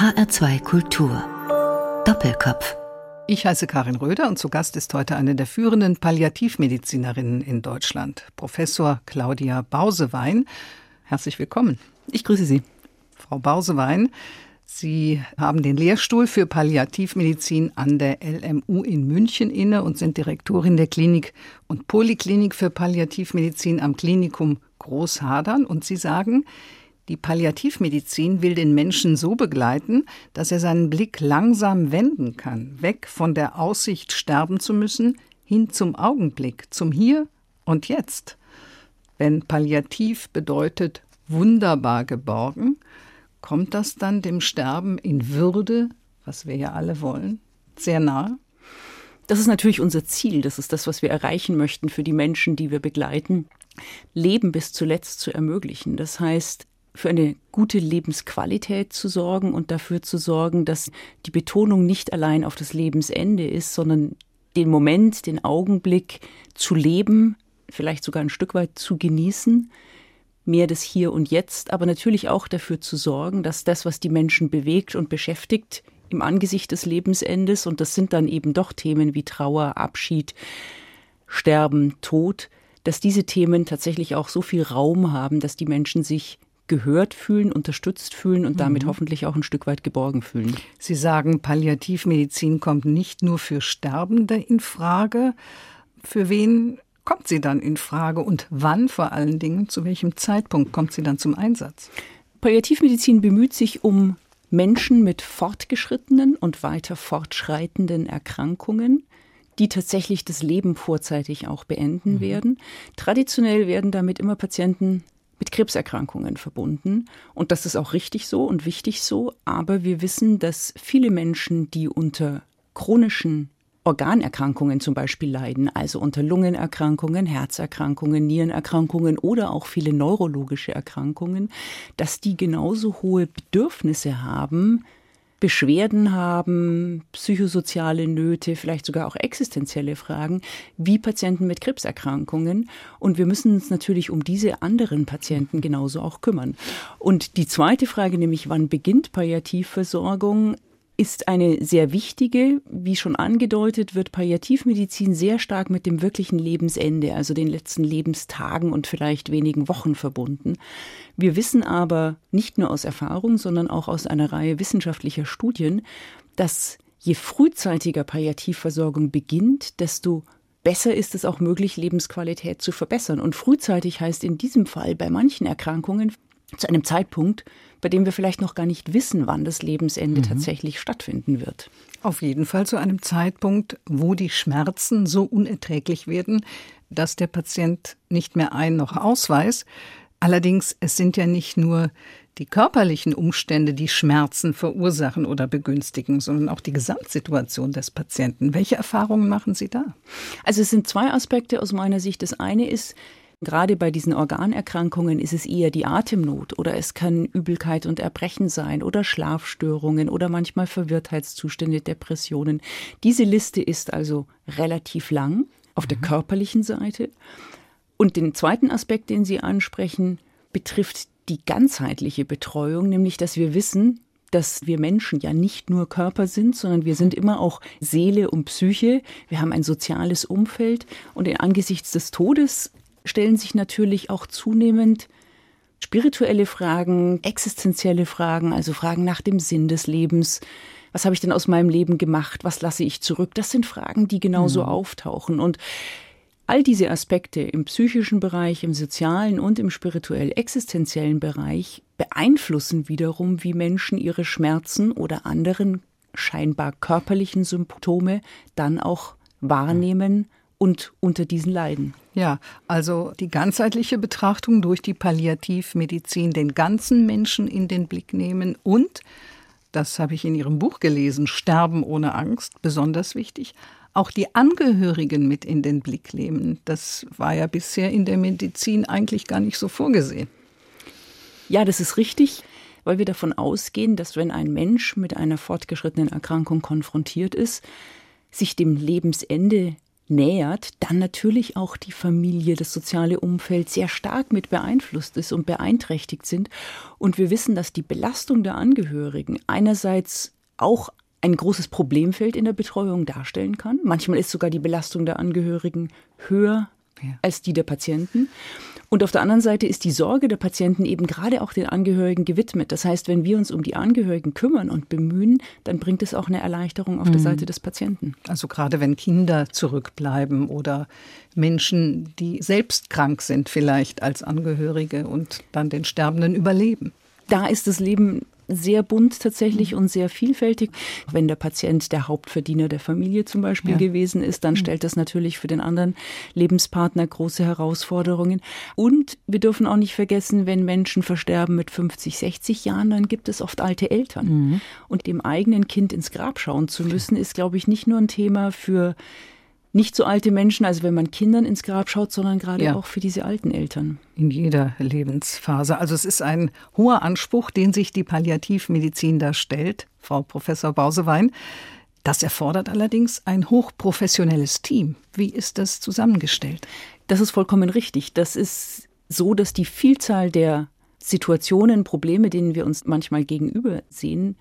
HR2 Kultur. Doppelkopf. Ich heiße Karin Röder und zu Gast ist heute eine der führenden Palliativmedizinerinnen in Deutschland, Professor Claudia Bausewein. Herzlich willkommen. Ich grüße Sie. Frau Bausewein, Sie haben den Lehrstuhl für Palliativmedizin an der LMU in München inne und sind Direktorin der Klinik und Poliklinik für Palliativmedizin am Klinikum Großhadern. Und Sie sagen, die Palliativmedizin will den Menschen so begleiten, dass er seinen Blick langsam wenden kann, weg von der Aussicht, sterben zu müssen, hin zum Augenblick, zum Hier und Jetzt. Wenn Palliativ bedeutet wunderbar geborgen, kommt das dann dem Sterben in Würde, was wir ja alle wollen, sehr nahe? Das ist natürlich unser Ziel. Das ist das, was wir erreichen möchten für die Menschen, die wir begleiten. Leben bis zuletzt zu ermöglichen. Das heißt, für eine gute Lebensqualität zu sorgen und dafür zu sorgen, dass die Betonung nicht allein auf das Lebensende ist, sondern den Moment, den Augenblick zu leben, vielleicht sogar ein Stück weit zu genießen, mehr das Hier und Jetzt, aber natürlich auch dafür zu sorgen, dass das, was die Menschen bewegt und beschäftigt im Angesicht des Lebensendes, und das sind dann eben doch Themen wie Trauer, Abschied, Sterben, Tod, dass diese Themen tatsächlich auch so viel Raum haben, dass die Menschen sich gehört fühlen, unterstützt fühlen und damit mhm. hoffentlich auch ein Stück weit geborgen fühlen. Sie sagen, Palliativmedizin kommt nicht nur für Sterbende in Frage. Für wen kommt sie dann in Frage und wann vor allen Dingen, zu welchem Zeitpunkt kommt sie dann zum Einsatz? Palliativmedizin bemüht sich um Menschen mit fortgeschrittenen und weiter fortschreitenden Erkrankungen, die tatsächlich das Leben vorzeitig auch beenden mhm. werden. Traditionell werden damit immer Patienten mit Krebserkrankungen verbunden. Und das ist auch richtig so und wichtig so. Aber wir wissen, dass viele Menschen, die unter chronischen Organerkrankungen zum Beispiel leiden, also unter Lungenerkrankungen, Herzerkrankungen, Nierenerkrankungen oder auch viele neurologische Erkrankungen, dass die genauso hohe Bedürfnisse haben, Beschwerden haben, psychosoziale Nöte, vielleicht sogar auch existenzielle Fragen, wie Patienten mit Krebserkrankungen. Und wir müssen uns natürlich um diese anderen Patienten genauso auch kümmern. Und die zweite Frage, nämlich wann beginnt Palliativversorgung, ist eine sehr wichtige. Wie schon angedeutet, wird Palliativmedizin sehr stark mit dem wirklichen Lebensende, also den letzten Lebenstagen und vielleicht wenigen Wochen verbunden. Wir wissen aber nicht nur aus Erfahrung, sondern auch aus einer Reihe wissenschaftlicher Studien, dass je frühzeitiger Palliativversorgung beginnt, desto besser ist es auch möglich, Lebensqualität zu verbessern. Und frühzeitig heißt in diesem Fall bei manchen Erkrankungen zu einem Zeitpunkt, bei dem wir vielleicht noch gar nicht wissen, wann das Lebensende mhm. tatsächlich stattfinden wird. Auf jeden Fall zu einem Zeitpunkt, wo die Schmerzen so unerträglich werden, dass der Patient nicht mehr ein noch ausweist. Allerdings, es sind ja nicht nur die körperlichen Umstände, die Schmerzen verursachen oder begünstigen, sondern auch die Gesamtsituation des Patienten. Welche Erfahrungen machen Sie da? Also es sind zwei Aspekte aus meiner Sicht. Das eine ist, Gerade bei diesen Organerkrankungen ist es eher die Atemnot oder es kann Übelkeit und Erbrechen sein oder Schlafstörungen oder manchmal Verwirrtheitszustände, Depressionen. Diese Liste ist also relativ lang auf der mhm. körperlichen Seite. Und den zweiten Aspekt, den Sie ansprechen, betrifft die ganzheitliche Betreuung, nämlich dass wir wissen, dass wir Menschen ja nicht nur Körper sind, sondern wir sind immer auch Seele und Psyche. Wir haben ein soziales Umfeld und angesichts des Todes stellen sich natürlich auch zunehmend spirituelle Fragen, existenzielle Fragen, also Fragen nach dem Sinn des Lebens. Was habe ich denn aus meinem Leben gemacht? Was lasse ich zurück? Das sind Fragen, die genauso mhm. auftauchen. Und all diese Aspekte im psychischen Bereich, im sozialen und im spirituell-existenziellen Bereich beeinflussen wiederum, wie Menschen ihre Schmerzen oder anderen scheinbar körperlichen Symptome dann auch wahrnehmen und unter diesen leiden. Ja, also die ganzheitliche Betrachtung durch die Palliativmedizin, den ganzen Menschen in den Blick nehmen und, das habe ich in Ihrem Buch gelesen, Sterben ohne Angst, besonders wichtig, auch die Angehörigen mit in den Blick nehmen. Das war ja bisher in der Medizin eigentlich gar nicht so vorgesehen. Ja, das ist richtig, weil wir davon ausgehen, dass wenn ein Mensch mit einer fortgeschrittenen Erkrankung konfrontiert ist, sich dem Lebensende nähert, dann natürlich auch die Familie, das soziale Umfeld sehr stark mit beeinflusst ist und beeinträchtigt sind. Und wir wissen, dass die Belastung der Angehörigen einerseits auch ein großes Problemfeld in der Betreuung darstellen kann. Manchmal ist sogar die Belastung der Angehörigen höher ja. als die der Patienten. Und auf der anderen Seite ist die Sorge der Patienten eben gerade auch den Angehörigen gewidmet. Das heißt, wenn wir uns um die Angehörigen kümmern und bemühen, dann bringt es auch eine Erleichterung auf mhm. der Seite des Patienten. Also gerade wenn Kinder zurückbleiben oder Menschen, die selbst krank sind vielleicht als Angehörige und dann den Sterbenden überleben. Da ist das Leben sehr bunt tatsächlich und sehr vielfältig. Wenn der Patient der Hauptverdiener der Familie zum Beispiel ja. gewesen ist, dann mhm. stellt das natürlich für den anderen Lebenspartner große Herausforderungen. Und wir dürfen auch nicht vergessen, wenn Menschen versterben mit 50, 60 Jahren, dann gibt es oft alte Eltern. Mhm. Und dem eigenen Kind ins Grab schauen zu müssen, ist, glaube ich, nicht nur ein Thema für nicht so alte Menschen, also wenn man Kindern ins Grab schaut, sondern gerade ja. auch für diese alten Eltern. In jeder Lebensphase. Also es ist ein hoher Anspruch, den sich die Palliativmedizin da stellt, Frau Professor Bausewein. Das erfordert allerdings ein hochprofessionelles Team. Wie ist das zusammengestellt? Das ist vollkommen richtig. Das ist so, dass die Vielzahl der Situationen, Probleme, denen wir uns manchmal gegenüber sehen,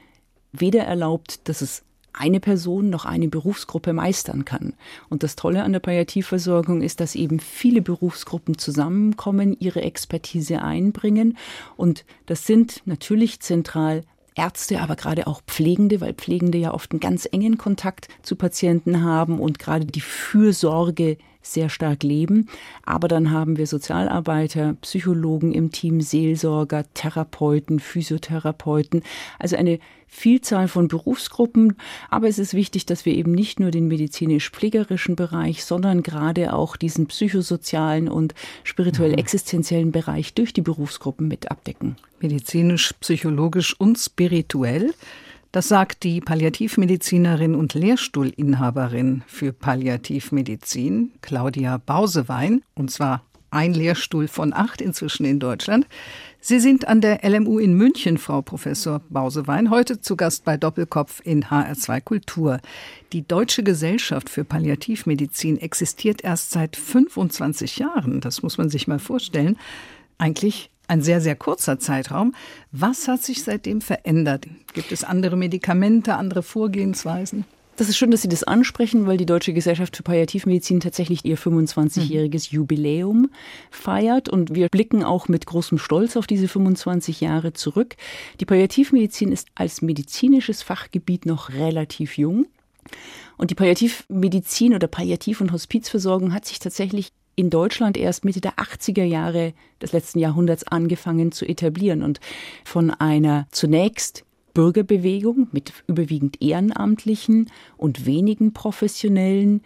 weder erlaubt, dass es eine Person noch eine Berufsgruppe meistern kann. Und das Tolle an der Palliativversorgung ist, dass eben viele Berufsgruppen zusammenkommen, ihre Expertise einbringen. Und das sind natürlich zentral Ärzte, aber gerade auch Pflegende, weil Pflegende ja oft einen ganz engen Kontakt zu Patienten haben und gerade die Fürsorge sehr stark leben. Aber dann haben wir Sozialarbeiter, Psychologen im Team, Seelsorger, Therapeuten, Physiotherapeuten, also eine Vielzahl von Berufsgruppen. Aber es ist wichtig, dass wir eben nicht nur den medizinisch-pflegerischen Bereich, sondern gerade auch diesen psychosozialen und spirituell-existenziellen Bereich durch die Berufsgruppen mit abdecken. Medizinisch, psychologisch und spirituell. Das sagt die Palliativmedizinerin und Lehrstuhlinhaberin für Palliativmedizin, Claudia Bausewein, und zwar ein Lehrstuhl von acht inzwischen in Deutschland. Sie sind an der LMU in München, Frau Professor Bausewein, heute zu Gast bei Doppelkopf in HR2 Kultur. Die Deutsche Gesellschaft für Palliativmedizin existiert erst seit 25 Jahren. Das muss man sich mal vorstellen. Eigentlich ein sehr, sehr kurzer Zeitraum. Was hat sich seitdem verändert? Gibt es andere Medikamente, andere Vorgehensweisen? Das ist schön, dass Sie das ansprechen, weil die Deutsche Gesellschaft für Palliativmedizin tatsächlich ihr 25-jähriges mhm. Jubiläum feiert und wir blicken auch mit großem Stolz auf diese 25 Jahre zurück. Die Palliativmedizin ist als medizinisches Fachgebiet noch relativ jung. Und die Palliativmedizin oder Palliativ- und Hospizversorgung hat sich tatsächlich in Deutschland erst Mitte der 80er Jahre des letzten Jahrhunderts angefangen zu etablieren und von einer zunächst Bürgerbewegung mit überwiegend Ehrenamtlichen und wenigen Professionellen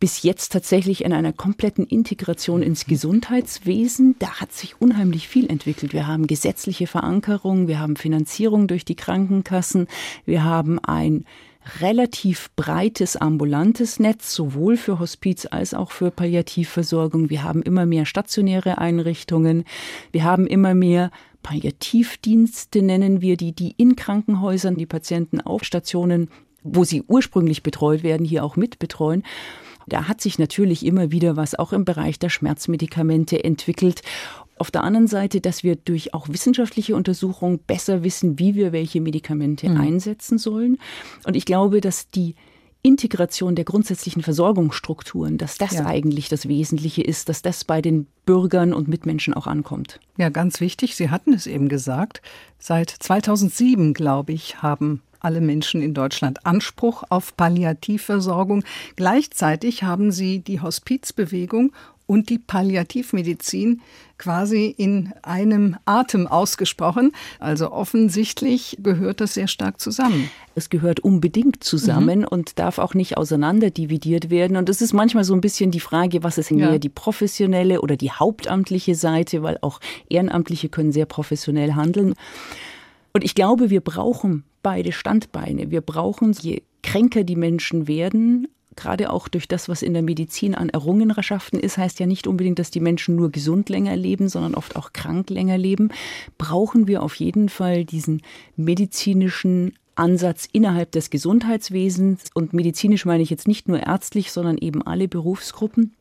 bis jetzt tatsächlich in einer kompletten Integration ins Gesundheitswesen. Da hat sich unheimlich viel entwickelt. Wir haben gesetzliche Verankerung, wir haben Finanzierung durch die Krankenkassen, wir haben ein relativ breites ambulantes Netz, sowohl für Hospiz als auch für Palliativversorgung. Wir haben immer mehr stationäre Einrichtungen. Wir haben immer mehr Palliativdienste, nennen wir die, die in Krankenhäusern die Patienten auf Stationen, wo sie ursprünglich betreut werden, hier auch mitbetreuen. Da hat sich natürlich immer wieder was auch im Bereich der Schmerzmedikamente entwickelt. Auf der anderen Seite, dass wir durch auch wissenschaftliche Untersuchungen besser wissen, wie wir welche Medikamente mhm. einsetzen sollen. Und ich glaube, dass die Integration der grundsätzlichen Versorgungsstrukturen, dass das ja. eigentlich das Wesentliche ist, dass das bei den Bürgern und Mitmenschen auch ankommt. Ja, ganz wichtig. Sie hatten es eben gesagt. Seit 2007, glaube ich, haben alle Menschen in Deutschland Anspruch auf Palliativversorgung. Gleichzeitig haben sie die Hospizbewegung und die Palliativmedizin quasi in einem Atem ausgesprochen. Also offensichtlich gehört das sehr stark zusammen. Es gehört unbedingt zusammen mhm. und darf auch nicht auseinanderdividiert werden. Und es ist manchmal so ein bisschen die Frage, was ist in ja. die professionelle oder die hauptamtliche Seite, weil auch Ehrenamtliche können sehr professionell handeln. Und ich glaube, wir brauchen beide Standbeine. Wir brauchen, je kränker die Menschen werden, gerade auch durch das, was in der Medizin an Errungenschaften ist, heißt ja nicht unbedingt, dass die Menschen nur gesund länger leben, sondern oft auch krank länger leben, brauchen wir auf jeden Fall diesen medizinischen Ansatz innerhalb des Gesundheitswesens. Und medizinisch meine ich jetzt nicht nur ärztlich, sondern eben alle Berufsgruppen.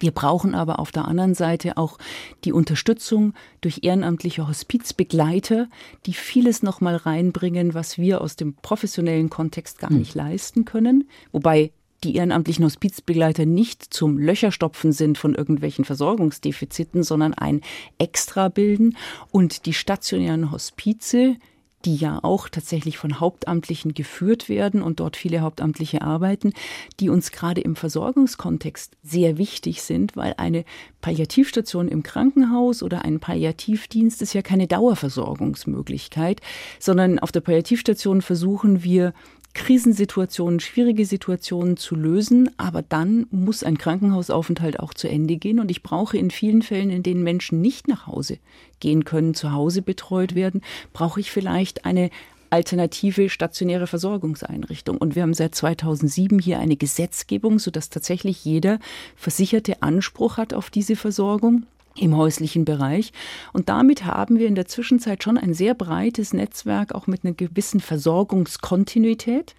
Wir brauchen aber auf der anderen Seite auch die Unterstützung durch ehrenamtliche Hospizbegleiter, die vieles nochmal reinbringen, was wir aus dem professionellen Kontext gar hm. nicht leisten können. Wobei die ehrenamtlichen Hospizbegleiter nicht zum Löcherstopfen sind von irgendwelchen Versorgungsdefiziten, sondern ein Extra bilden. Und die stationären Hospize, die ja auch tatsächlich von Hauptamtlichen geführt werden und dort viele Hauptamtliche arbeiten, die uns gerade im Versorgungskontext sehr wichtig sind, weil eine Palliativstation im Krankenhaus oder ein Palliativdienst ist ja keine Dauerversorgungsmöglichkeit, sondern auf der Palliativstation versuchen wir Krisensituationen, schwierige Situationen zu lösen, aber dann muss ein Krankenhausaufenthalt auch zu Ende gehen und ich brauche in vielen Fällen, in denen Menschen nicht nach Hause gehen können, zu Hause betreut werden, brauche ich vielleicht eine alternative stationäre Versorgungseinrichtung. Und wir haben seit 2007 hier eine Gesetzgebung, sodass tatsächlich jeder Versicherte Anspruch hat auf diese Versorgung im häuslichen Bereich. Und damit haben wir in der Zwischenzeit schon ein sehr breites Netzwerk, auch mit einer gewissen Versorgungskontinuität.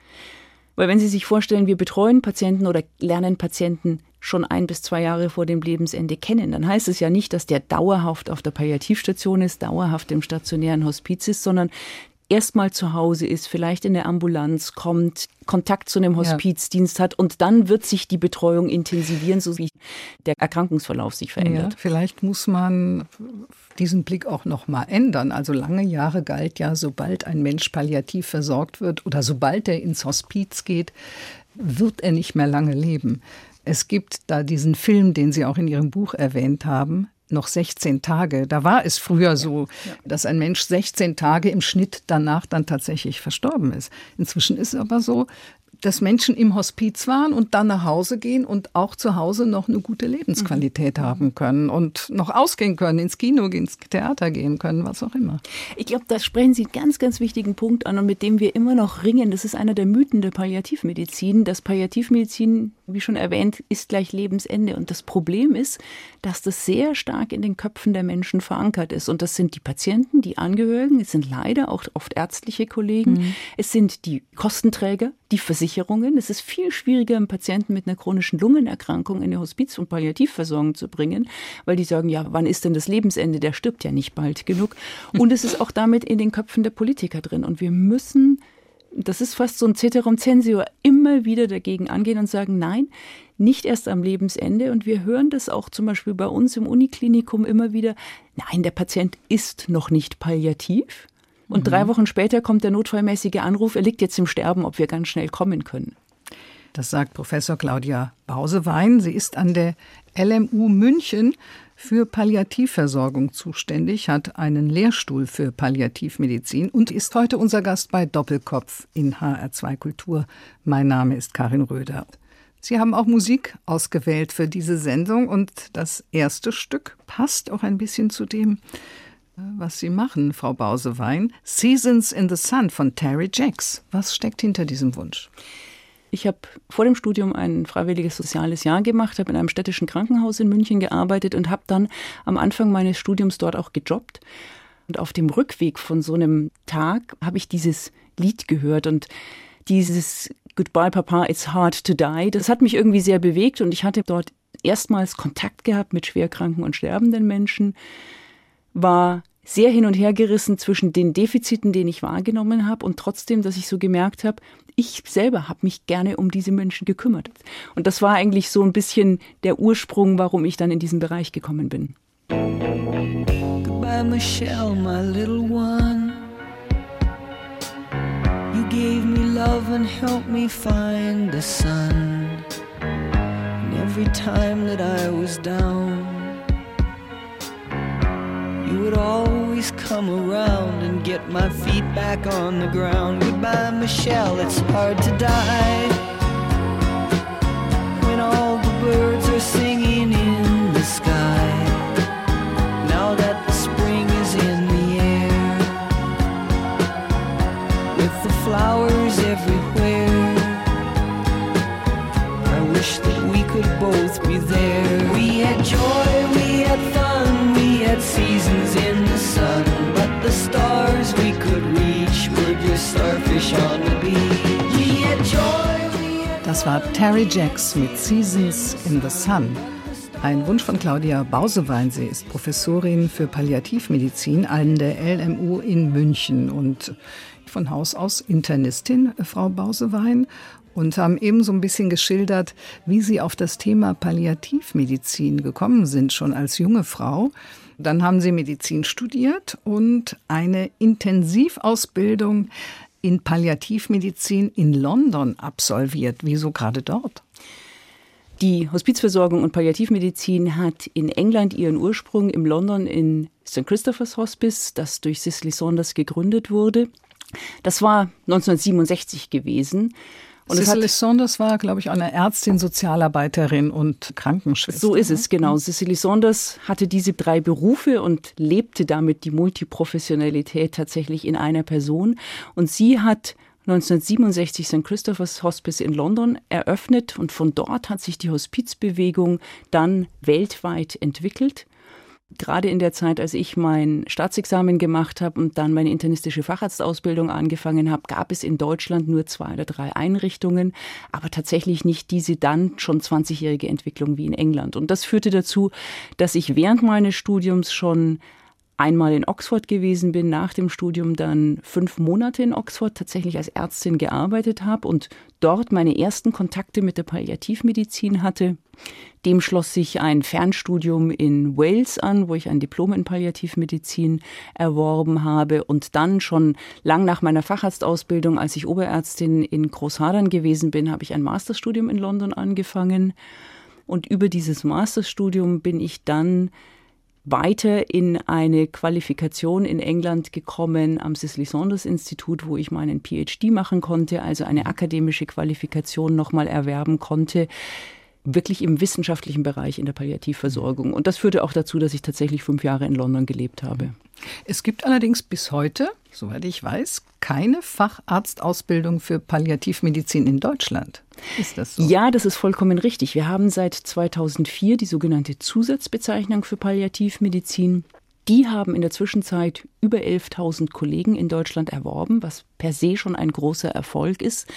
Weil wenn Sie sich vorstellen, wir betreuen Patienten oder lernen Patienten schon ein bis zwei Jahre vor dem Lebensende kennen, dann heißt es ja nicht, dass der dauerhaft auf der Palliativstation ist, dauerhaft im stationären Hospiz ist, sondern erstmal zu Hause ist, vielleicht in der Ambulanz kommt, Kontakt zu einem Hospizdienst ja. hat und dann wird sich die Betreuung intensivieren, so wie der Erkrankungsverlauf sich verändert. Ja, vielleicht muss man diesen Blick auch noch mal ändern. Also lange Jahre galt ja, sobald ein Mensch palliativ versorgt wird oder sobald er ins Hospiz geht, wird er nicht mehr lange leben. Es gibt da diesen Film, den Sie auch in Ihrem Buch erwähnt haben, noch 16 Tage. Da war es früher so, dass ein Mensch 16 Tage im Schnitt danach dann tatsächlich verstorben ist. Inzwischen ist es aber so, dass Menschen im Hospiz waren und dann nach Hause gehen und auch zu Hause noch eine gute Lebensqualität mhm. haben können und noch ausgehen können, ins Kino, ins Theater gehen können, was auch immer. Ich glaube, da sprechen Sie einen ganz, ganz wichtigen Punkt an und mit dem wir immer noch ringen. Das ist einer der Mythen der Palliativmedizin, dass Palliativmedizin wie schon erwähnt, ist gleich Lebensende. Und das Problem ist, dass das sehr stark in den Köpfen der Menschen verankert ist. Und das sind die Patienten, die Angehörigen, es sind leider auch oft ärztliche Kollegen, mhm. es sind die Kostenträger, die Versicherungen. Es ist viel schwieriger, einen Patienten mit einer chronischen Lungenerkrankung in eine Hospiz- und Palliativversorgung zu bringen, weil die sagen, ja, wann ist denn das Lebensende? Der stirbt ja nicht bald genug. Und es ist auch damit in den Köpfen der Politiker drin. Und wir müssen das ist fast so ein Ceterum censio, immer wieder dagegen angehen und sagen, nein, nicht erst am Lebensende. Und wir hören das auch zum Beispiel bei uns im Uniklinikum immer wieder, nein, der Patient ist noch nicht palliativ. Und mhm. drei Wochen später kommt der notfallmäßige Anruf, er liegt jetzt im Sterben, ob wir ganz schnell kommen können. Das sagt Professor Claudia Bausewein. Sie ist an der LMU München für Palliativversorgung zuständig, hat einen Lehrstuhl für Palliativmedizin und ist heute unser Gast bei Doppelkopf in HR2 Kultur. Mein Name ist Karin Röder. Sie haben auch Musik ausgewählt für diese Sendung und das erste Stück passt auch ein bisschen zu dem, was Sie machen, Frau Bausewein. Seasons in the Sun von Terry Jacks. Was steckt hinter diesem Wunsch? Ich habe vor dem Studium ein freiwilliges soziales Jahr gemacht, habe in einem städtischen Krankenhaus in München gearbeitet und habe dann am Anfang meines Studiums dort auch gejobbt. Und auf dem Rückweg von so einem Tag habe ich dieses Lied gehört und dieses Goodbye Papa, it's hard to die. Das hat mich irgendwie sehr bewegt und ich hatte dort erstmals Kontakt gehabt mit schwerkranken und sterbenden Menschen, war sehr hin und her gerissen zwischen den Defiziten, den ich wahrgenommen habe und trotzdem, dass ich so gemerkt habe, ich selber habe mich gerne um diese Menschen gekümmert. Und das war eigentlich so ein bisschen der Ursprung, warum ich dann in diesen Bereich gekommen bin. Goodbye, Michelle, my little one. You gave me love and helped me find the sun. And every time that I was down. You would always come around and get my feet back on the ground. Goodbye, Michelle, it's hard to die. When all the birds are singing in the sky. Now that the spring is in the air. With the flowers everywhere. I wish that we could both be there. Das war Terry Jacks mit Seasons in the Sun. Ein Wunsch von Claudia Bausewein. Sie ist Professorin für Palliativmedizin an der LMU in München und von Haus aus Internistin, Frau Bausewein. Und haben eben so ein bisschen geschildert, wie Sie auf das Thema Palliativmedizin gekommen sind, schon als junge Frau. Dann haben Sie Medizin studiert und eine Intensivausbildung in Palliativmedizin in London absolviert. Wieso gerade dort? Die Hospizversorgung und Palliativmedizin hat in England ihren Ursprung im London in St. Christopher's Hospice, das durch Cicely Saunders gegründet wurde. Das war 1967 gewesen. Und Cicely Saunders war, glaube ich, eine Ärztin, Sozialarbeiterin und Krankenschwester. So ist es, genau. Cicely Saunders hatte diese drei Berufe und lebte damit die Multiprofessionalität tatsächlich in einer Person. Und sie hat 1967 St. Christopher's Hospice in London eröffnet und von dort hat sich die Hospizbewegung dann weltweit entwickelt. Gerade in der Zeit, als ich mein Staatsexamen gemacht habe und dann meine internistische Facharztausbildung angefangen habe, gab es in Deutschland nur zwei oder drei Einrichtungen, aber tatsächlich nicht diese dann schon 20-jährige Entwicklung wie in England. Und das führte dazu, dass ich während meines Studiums schon einmal in Oxford gewesen bin, nach dem Studium dann fünf Monate in Oxford tatsächlich als Ärztin gearbeitet habe und dort meine ersten Kontakte mit der Palliativmedizin hatte. Dem schloss sich ein Fernstudium in Wales an, wo ich ein Diplom in Palliativmedizin erworben habe und dann schon lang nach meiner Facharztausbildung, als ich Oberärztin in Großhadern gewesen bin, habe ich ein Masterstudium in London angefangen und über dieses Masterstudium bin ich dann weiter in eine Qualifikation in England gekommen am Cicely Saunders Institut, wo ich meinen PhD machen konnte, also eine akademische Qualifikation nochmal erwerben konnte, wirklich im wissenschaftlichen Bereich in der Palliativversorgung. Und das führte auch dazu, dass ich tatsächlich fünf Jahre in London gelebt habe. Es gibt allerdings bis heute, soweit ich weiß, keine Facharztausbildung für Palliativmedizin in Deutschland. Ist das so? Ja, das ist vollkommen richtig. Wir haben seit 2004 die sogenannte Zusatzbezeichnung für Palliativmedizin. Die haben in der Zwischenzeit über 11.000 Kollegen in Deutschland erworben, was per se schon ein großer Erfolg ist.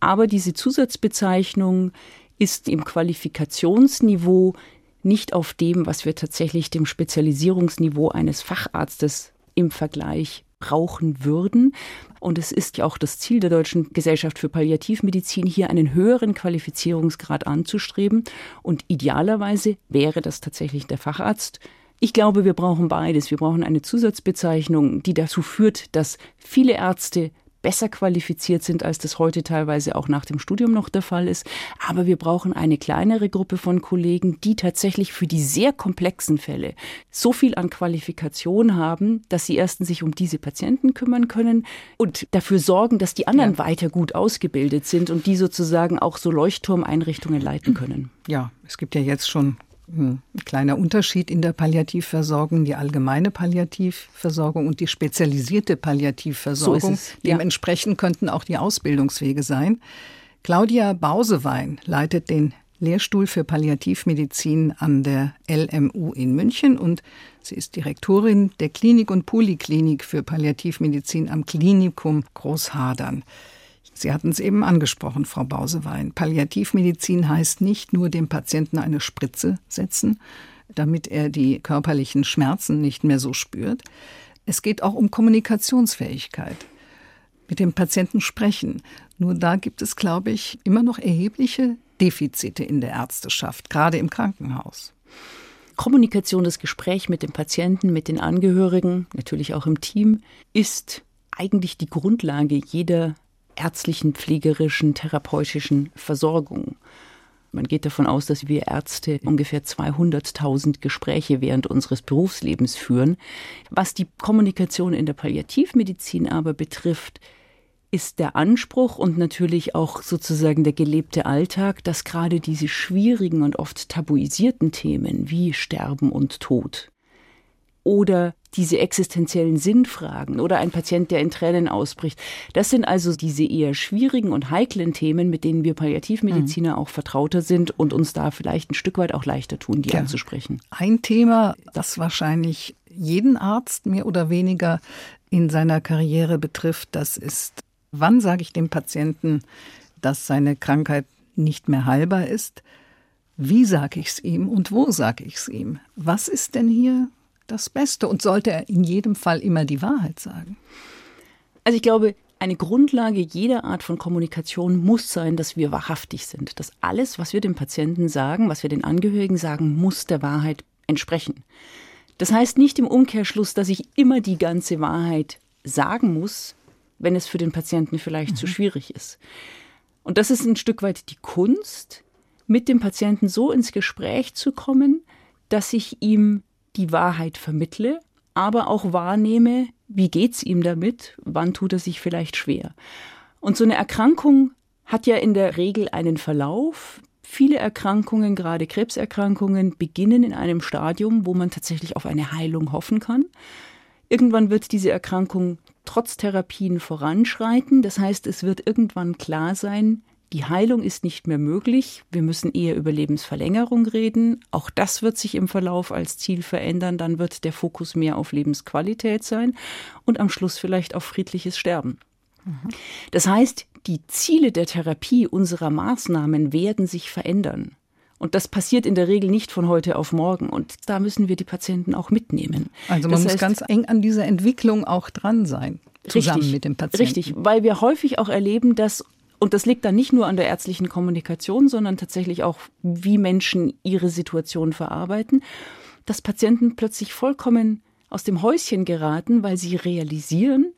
Aber diese Zusatzbezeichnung ist im Qualifikationsniveau nicht auf dem, was wir tatsächlich dem Spezialisierungsniveau eines Facharztes im Vergleich brauchen würden. Und es ist ja auch das Ziel der Deutschen Gesellschaft für Palliativmedizin, hier einen höheren Qualifizierungsgrad anzustreben. Und idealerweise wäre das tatsächlich der Facharzt. Ich glaube, wir brauchen beides. Wir brauchen eine Zusatzbezeichnung, die dazu führt, dass viele Ärzte besser qualifiziert sind, als das heute teilweise auch nach dem Studium noch der Fall ist. Aber wir brauchen eine kleinere Gruppe von Kollegen, die tatsächlich für die sehr komplexen Fälle so viel an Qualifikation haben, dass sie erstens sich um diese Patienten kümmern können und dafür sorgen, dass die anderen ja. weiter gut ausgebildet sind und die sozusagen auch so Leuchtturmeinrichtungen leiten können. Ja, es gibt ja jetzt schon ein kleiner Unterschied in der Palliativversorgung, die allgemeine Palliativversorgung und die spezialisierte Palliativversorgung. So ja. Dementsprechend könnten auch die Ausbildungswege sein. Claudia Bausewein leitet den Lehrstuhl für Palliativmedizin an der LMU in München und sie ist Direktorin der Klinik und Poliklinik für Palliativmedizin am Klinikum Großhadern. Sie hatten es eben angesprochen, Frau Bausewein. Palliativmedizin heißt nicht nur dem Patienten eine Spritze setzen, damit er die körperlichen Schmerzen nicht mehr so spürt. Es geht auch um Kommunikationsfähigkeit. Mit dem Patienten sprechen. Nur da gibt es, glaube ich, immer noch erhebliche Defizite in der Ärzteschaft, gerade im Krankenhaus. Kommunikation, das Gespräch mit dem Patienten, mit den Angehörigen, natürlich auch im Team, ist eigentlich die Grundlage jeder ärztlichen, pflegerischen, therapeutischen Versorgung. Man geht davon aus, dass wir Ärzte ungefähr 200.000 Gespräche während unseres Berufslebens führen. Was die Kommunikation in der Palliativmedizin aber betrifft, ist der Anspruch und natürlich auch sozusagen der gelebte Alltag, dass gerade diese schwierigen und oft tabuisierten Themen wie Sterben und Tod oder diese existenziellen Sinnfragen oder ein Patient, der in Tränen ausbricht. Das sind also diese eher schwierigen und heiklen Themen, mit denen wir Palliativmediziner mhm. auch vertrauter sind und uns da vielleicht ein Stück weit auch leichter tun, die ja. anzusprechen. Ein Thema, das wahrscheinlich jeden Arzt mehr oder weniger in seiner Karriere betrifft, das ist, wann sage ich dem Patienten, dass seine Krankheit nicht mehr heilbar ist? Wie sage ich es ihm und wo sage ich es ihm? Was ist denn hier das Beste? Und sollte er in jedem Fall immer die Wahrheit sagen? Also ich glaube, eine Grundlage jeder Art von Kommunikation muss sein, dass wir wahrhaftig sind. Dass alles, was wir dem Patienten sagen, was wir den Angehörigen sagen, muss der Wahrheit entsprechen. Das heißt nicht im Umkehrschluss, dass ich immer die ganze Wahrheit sagen muss, wenn es für den Patienten vielleicht mhm. zu schwierig ist. Und das ist ein Stück weit die Kunst, mit dem Patienten so ins Gespräch zu kommen, dass ich ihm die Wahrheit vermittle, aber auch wahrnehme, wie geht's ihm damit, wann tut er sich vielleicht schwer. Und so eine Erkrankung hat ja in der Regel einen Verlauf. Viele Erkrankungen, gerade Krebserkrankungen, beginnen in einem Stadium, wo man tatsächlich auf eine Heilung hoffen kann. Irgendwann wird diese Erkrankung trotz Therapien voranschreiten. Das heißt, es wird irgendwann klar sein, die Heilung ist nicht mehr möglich. Wir müssen eher über Lebensverlängerung reden. Auch das wird sich im Verlauf als Ziel verändern. Dann wird der Fokus mehr auf Lebensqualität sein und am Schluss vielleicht auf friedliches Sterben. Das heißt, die Ziele der Therapie unserer Maßnahmen werden sich verändern. Und das passiert in der Regel nicht von heute auf morgen. Und da müssen wir die Patienten auch mitnehmen. Also man das muss heißt, ganz eng an dieser Entwicklung auch dran sein. Zusammen richtig, mit dem Patienten. Richtig, weil wir häufig auch erleben, dass und das liegt dann nicht nur an der ärztlichen Kommunikation, sondern tatsächlich auch, wie Menschen ihre Situation verarbeiten, dass Patienten plötzlich vollkommen aus dem Häuschen geraten, weil sie realisieren,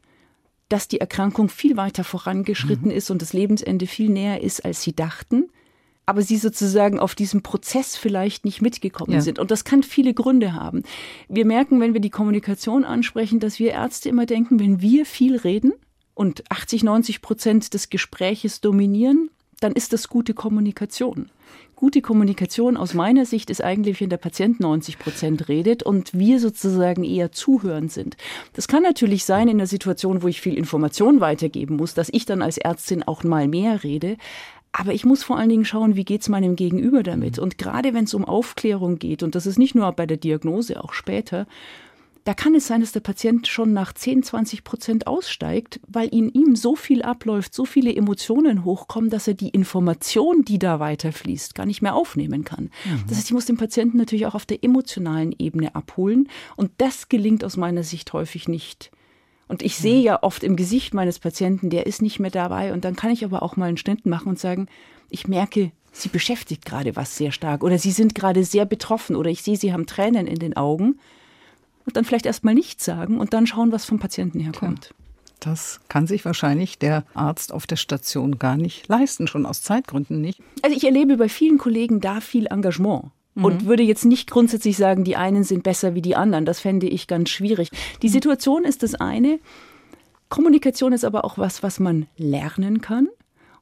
dass die Erkrankung viel weiter vorangeschritten mhm. ist und das Lebensende viel näher ist, als sie dachten, aber sie sozusagen auf diesem Prozess vielleicht nicht mitgekommen ja. sind. Und das kann viele Gründe haben. Wir merken, wenn wir die Kommunikation ansprechen, dass wir Ärzte immer denken, wenn wir viel reden, und 80, 90 Prozent des Gespräches dominieren, dann ist das gute Kommunikation. Gute Kommunikation aus meiner Sicht ist eigentlich, wenn der Patient 90 Prozent redet und wir sozusagen eher zuhören sind. Das kann natürlich sein in einer Situation, wo ich viel Information weitergeben muss, dass ich dann als Ärztin auch mal mehr rede. Aber ich muss vor allen Dingen schauen, wie geht es meinem Gegenüber damit. Und gerade wenn es um Aufklärung geht, und das ist nicht nur bei der Diagnose, auch später, da kann es sein, dass der Patient schon nach 10, 20 Prozent aussteigt, weil in ihm so viel abläuft, so viele Emotionen hochkommen, dass er die Information, die da weiterfließt, gar nicht mehr aufnehmen kann. Mhm. Das heißt, ich muss den Patienten natürlich auch auf der emotionalen Ebene abholen und das gelingt aus meiner Sicht häufig nicht. Und ich sehe ja oft im Gesicht meines Patienten, der ist nicht mehr dabei und dann kann ich aber auch mal einen Schnitt machen und sagen, ich merke, Sie beschäftigt gerade was sehr stark oder Sie sind gerade sehr betroffen oder ich sehe, Sie haben Tränen in den Augen und dann vielleicht erstmal nichts sagen und dann schauen, was vom Patienten herkommt. Klar. Das kann sich wahrscheinlich der Arzt auf der Station gar nicht leisten, schon aus Zeitgründen nicht. Also ich erlebe bei vielen Kollegen da viel Engagement. Mhm. Und würde jetzt nicht grundsätzlich sagen, die einen sind besser wie die anderen. Das fände ich ganz schwierig. Die mhm. Situation ist das eine. Kommunikation ist aber auch was, was man lernen kann.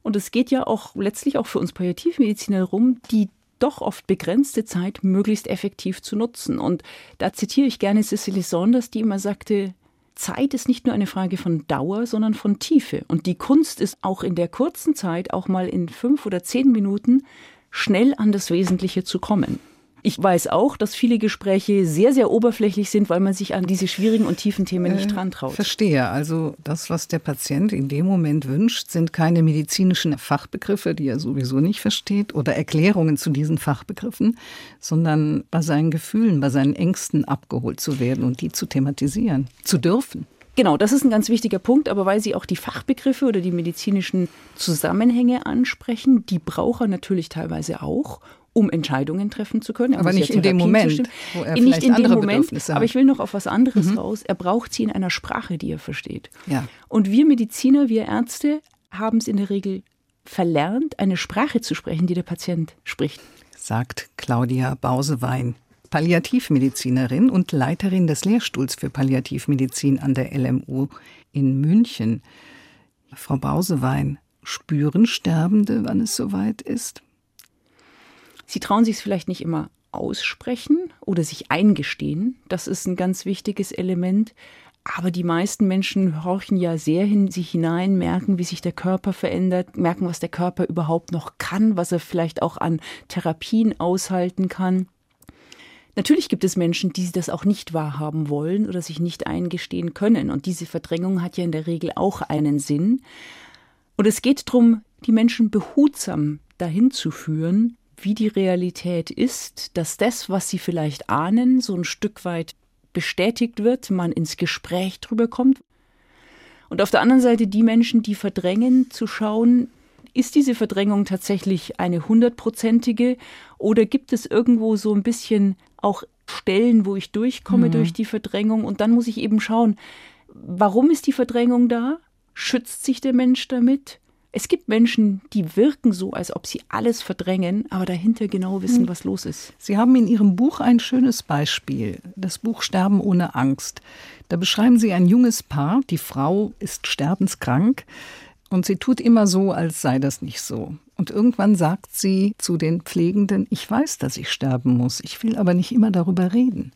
Und es geht ja auch letztlich auch für uns Palliativmediziner darum, die doch oft begrenzte Zeit möglichst effektiv zu nutzen. Und da zitiere ich gerne Cicely Saunders, die immer sagte, Zeit ist nicht nur eine Frage von Dauer, sondern von Tiefe. Und die Kunst ist auch in der kurzen Zeit, auch mal in fünf oder zehn Minuten, schnell an das Wesentliche zu kommen. Ich weiß auch, dass viele Gespräche sehr, sehr oberflächlich sind, weil man sich an diese schwierigen und tiefen Themen nicht äh, dran traut. Verstehe. Also das, was der Patient in dem Moment wünscht, sind keine medizinischen Fachbegriffe, die er sowieso nicht versteht, oder Erklärungen zu diesen Fachbegriffen, sondern bei seinen Gefühlen, bei seinen Ängsten abgeholt zu werden und die zu thematisieren, zu dürfen. Genau, das ist ein ganz wichtiger Punkt, aber weil Sie auch die Fachbegriffe oder die medizinischen Zusammenhänge ansprechen, die braucht er natürlich teilweise auch, um Entscheidungen treffen zu können. Er aber nicht in dem Moment, wo er nicht in dem Moment, hat. Aber ich will noch auf was anderes mhm. raus. Er braucht sie in einer Sprache, die er versteht. Ja. Und wir Mediziner, wir Ärzte haben es in der Regel verlernt, eine Sprache zu sprechen, die der Patient spricht. Sagt Claudia Bausewein. Palliativmedizinerin und Leiterin des Lehrstuhls für Palliativmedizin an der LMU in München. Frau Bausewein, spüren Sterbende, wann es soweit ist? Sie trauen sich es vielleicht nicht immer aussprechen oder sich eingestehen. Das ist ein ganz wichtiges Element. Aber die meisten Menschen horchen ja sehr in sich hinein, merken, wie sich der Körper verändert, merken, was der Körper überhaupt noch kann, was er vielleicht auch an Therapien aushalten kann. Natürlich gibt es Menschen, die das auch nicht wahrhaben wollen oder sich nicht eingestehen können. Und diese Verdrängung hat ja in der Regel auch einen Sinn. Und es geht darum, die Menschen behutsam dahin zu führen, wie die Realität ist, dass das, was sie vielleicht ahnen, so ein Stück weit bestätigt wird, man ins Gespräch drüber kommt. Und auf der anderen Seite die Menschen, die verdrängen, zu schauen, ist diese Verdrängung tatsächlich eine hundertprozentige oder gibt es irgendwo so ein bisschen auch Stellen, wo ich durchkomme mhm. durch die Verdrängung und dann muss ich eben schauen, warum ist die Verdrängung da? Schützt sich der Mensch damit? Es gibt Menschen, die wirken so, als ob sie alles verdrängen, aber dahinter genau wissen, mhm. was los ist. Sie haben in Ihrem Buch ein schönes Beispiel, das Buch Sterben ohne Angst. Da beschreiben Sie ein junges Paar, die Frau ist sterbenskrank und sie tut immer so, als sei das nicht so. Und irgendwann sagt sie zu den Pflegenden, ich weiß, dass ich sterben muss, ich will aber nicht immer darüber reden.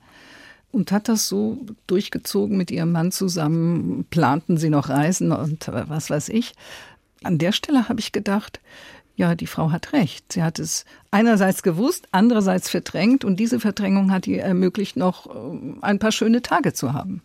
Und hat das so durchgezogen mit ihrem Mann zusammen, planten sie noch Reisen und was weiß ich. An der Stelle habe ich gedacht, ja, die Frau hat recht. Sie hat es einerseits gewusst, andererseits verdrängt und diese Verdrängung hat ihr ermöglicht, noch äh, ein paar schöne Tage zu haben.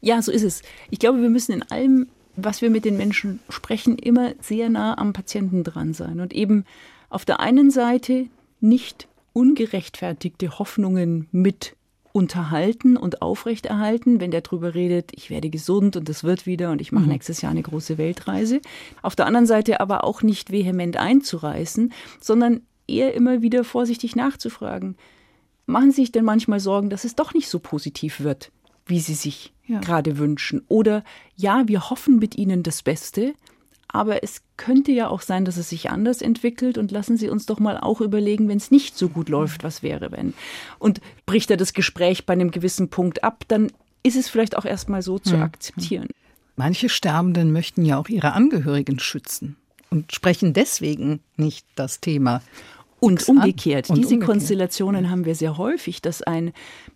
Ja, so ist es. Ich glaube, wir müssen in allem was wir mit den Menschen sprechen, immer sehr nah am Patienten dran sein und eben auf der einen Seite nicht ungerechtfertigte Hoffnungen mit unterhalten und aufrechterhalten, wenn der drüber redet, ich werde gesund und das wird wieder und ich mache mhm. nächstes Jahr eine große Weltreise. Auf der anderen Seite aber auch nicht vehement einzureißen, sondern eher immer wieder vorsichtig nachzufragen. Machen Sie sich denn manchmal Sorgen, dass es doch nicht so positiv wird, wie Sie sich ja. gerade wünschen. Oder ja, wir hoffen mit ihnen das Beste, aber es könnte ja auch sein, dass es sich anders entwickelt und lassen Sie uns doch mal auch überlegen, wenn es nicht so gut läuft, was wäre, wenn. Und bricht er das Gespräch bei einem gewissen Punkt ab, dann ist es vielleicht auch erstmal so zu ja. akzeptieren. Manche Sterbenden möchten ja auch ihre Angehörigen schützen und sprechen deswegen nicht das Thema. Und umgekehrt. Und Diese umgekehrt. Konstellationen haben wir sehr häufig, dass ein